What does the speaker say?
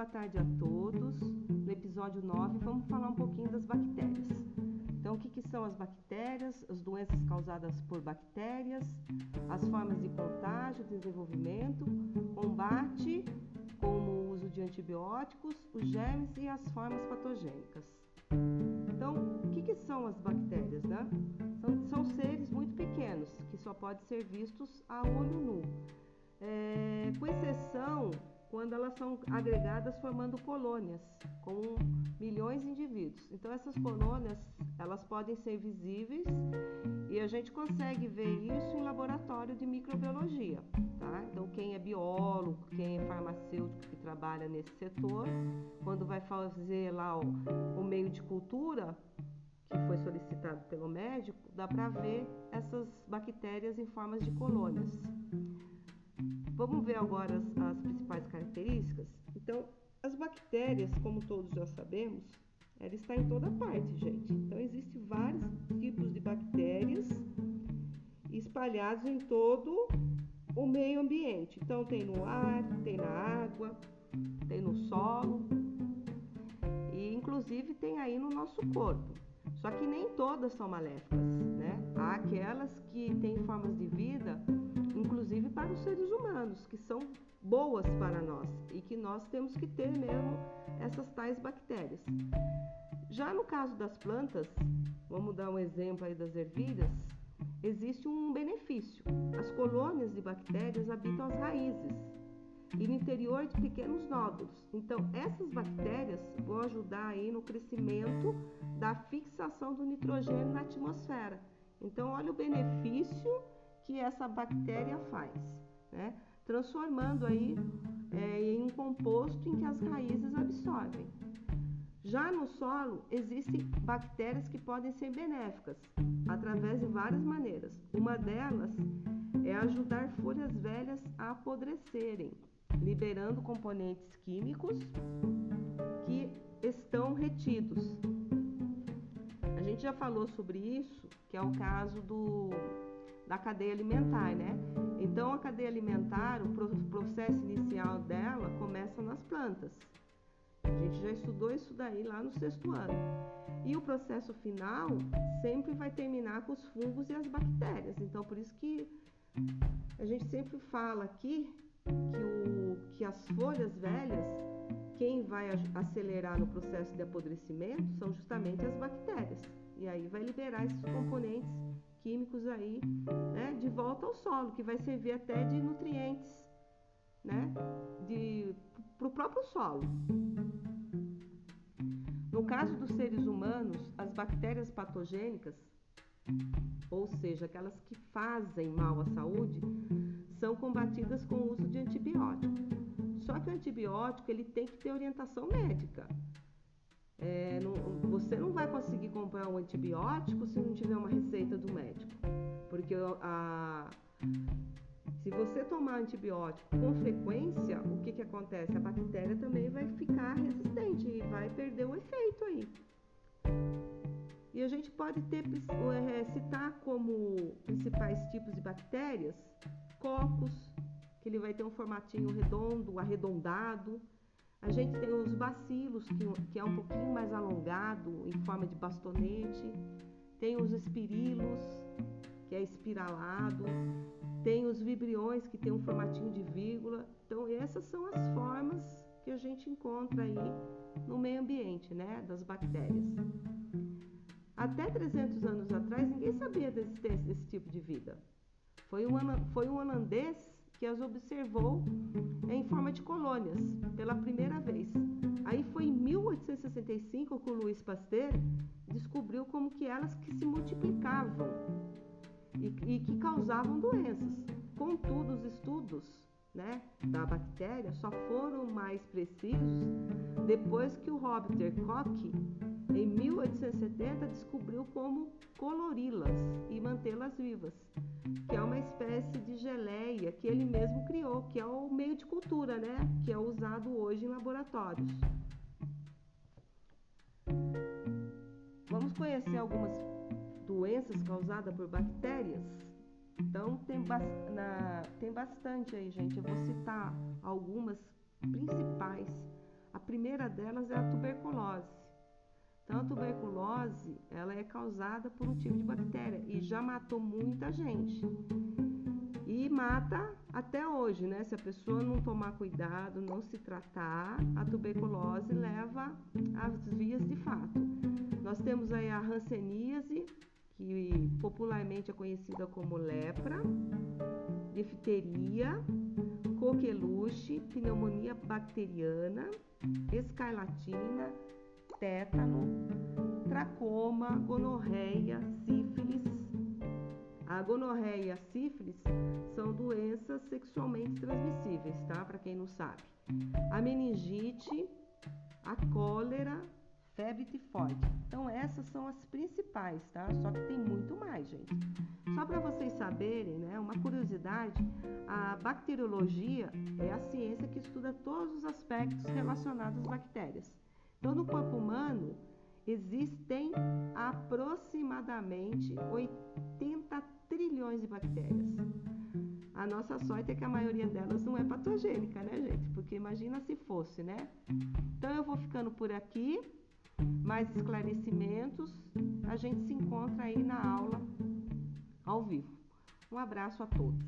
boa tarde a todos. No episódio 9, vamos falar um pouquinho das bactérias. Então, o que, que, são as bactérias, as doenças causadas por bactérias, as formas de contágio, desenvolvimento, combate, como o uso de antibióticos, os germes e as formas patogênicas. Então, o que, que são as bactérias? Né? São, são, seres muito pequenos que só podem ser vistos a olho nu, é, com exceção quando elas são agregadas formando colônias com milhões de indivíduos. Então essas colônias elas podem ser visíveis e a gente consegue ver isso em laboratório de microbiologia, tá? Então quem é biólogo, quem é farmacêutico que trabalha nesse setor, quando vai fazer lá o, meio de cultura que foi solicitado pelo médico, dá para ver essas bactérias em formas de colônias. Vamos ver agora as, as principais características? Então, as bactérias, como todos já sabemos, ela está em toda parte, gente. Então, existem vários tipos de bactérias espalhados em todo o meio ambiente. Então, tem no ar, tem na água, tem no solo e, inclusive, tem aí no nosso corpo. Só que nem todas são maléficas, né? Há aquelas que têm formas de vida inclusive para os seres humanos, que são boas para nós e que nós temos que ter mesmo essas tais bactérias. Já no caso das plantas, vamos dar um exemplo aí das ervilhas, existe um benefício. As colônias de bactérias habitam as raízes e no interior de pequenos nódulos. Então, essas bactérias vão ajudar aí no crescimento da fixação do nitrogênio na atmosfera. Então, olha o benefício que essa bactéria faz, né? transformando aí é, em um composto em que as raízes absorvem. Já no solo, existem bactérias que podem ser benéficas através de várias maneiras. Uma delas é ajudar folhas velhas a apodrecerem, liberando componentes químicos que estão retidos. A gente já falou sobre isso, que é o caso do da cadeia alimentar, né? Então a cadeia alimentar, o processo inicial dela começa nas plantas. A gente já estudou isso daí lá no sexto ano. E o processo final sempre vai terminar com os fungos e as bactérias. Então por isso que a gente sempre fala aqui que, o, que as folhas velhas, quem vai acelerar no processo de apodrecimento são justamente as bactérias. E aí vai liberar esses componentes químicos aí, né, de volta ao solo, que vai servir até de nutrientes, né, para o próprio solo. No caso dos seres humanos, as bactérias patogênicas, ou seja, aquelas que fazem mal à saúde, são combatidas com o uso de antibiótico. Só que o antibiótico ele tem que ter orientação médica. É, não, você não vai conseguir comprar um antibiótico se não tiver uma receita do médico. Porque a, se você tomar antibiótico com frequência, o que, que acontece? A bactéria também vai ficar resistente e vai perder o efeito aí. E a gente pode ter, é, citar como principais tipos de bactérias cocos, que ele vai ter um formatinho redondo, arredondado. A gente tem os bacilos, que, que é um pouquinho mais alongado, em forma de bastonete. Tem os espirilos, que é espiralado. Tem os vibriões, que tem um formatinho de vírgula. Então, essas são as formas que a gente encontra aí no meio ambiente, né, das bactérias. Até 300 anos atrás, ninguém sabia da existência desse tipo de vida. Foi um, foi um holandês que as observou em forma de colônias pela primeira vez. Aí foi em 1865 que o Louis Pasteur descobriu como que elas que se multiplicavam e, e que causavam doenças. Contudo, os estudos né, da bactéria só foram mais precisos depois que o Robert Koch, em 1870, descobriu como colori-las e mantê-las vivas que ele mesmo criou, que é o meio de cultura, né? Que é usado hoje em laboratórios. Vamos conhecer algumas doenças causadas por bactérias? Então, tem, ba na, tem bastante aí, gente. Eu vou citar algumas principais. A primeira delas é a tuberculose. Então, a tuberculose, ela é causada por um tipo de bactéria e já matou muita gente. E mata até hoje, né? Se a pessoa não tomar cuidado, não se tratar, a tuberculose leva às vias de fato. Nós temos aí a hanseníase, que popularmente é conhecida como lepra, difteria, coqueluche, pneumonia bacteriana, escarlatina, tétano, tracoma, gonorreia, sífilis. A gonorreia e a sífilis são doenças sexualmente transmissíveis, tá? Para quem não sabe. A meningite, a cólera, febre tifoide. Então essas são as principais, tá? Só que tem muito mais, gente. Só para vocês saberem, né, uma curiosidade, a bacteriologia é a ciência que estuda todos os aspectos relacionados às bactérias. Então no corpo humano existem aproximadamente 80 trilhões de bactérias. A nossa sorte é que a maioria delas não é patogênica, né, gente? Porque imagina se fosse, né? Então eu vou ficando por aqui. Mais esclarecimentos, a gente se encontra aí na aula ao vivo. Um abraço a todos.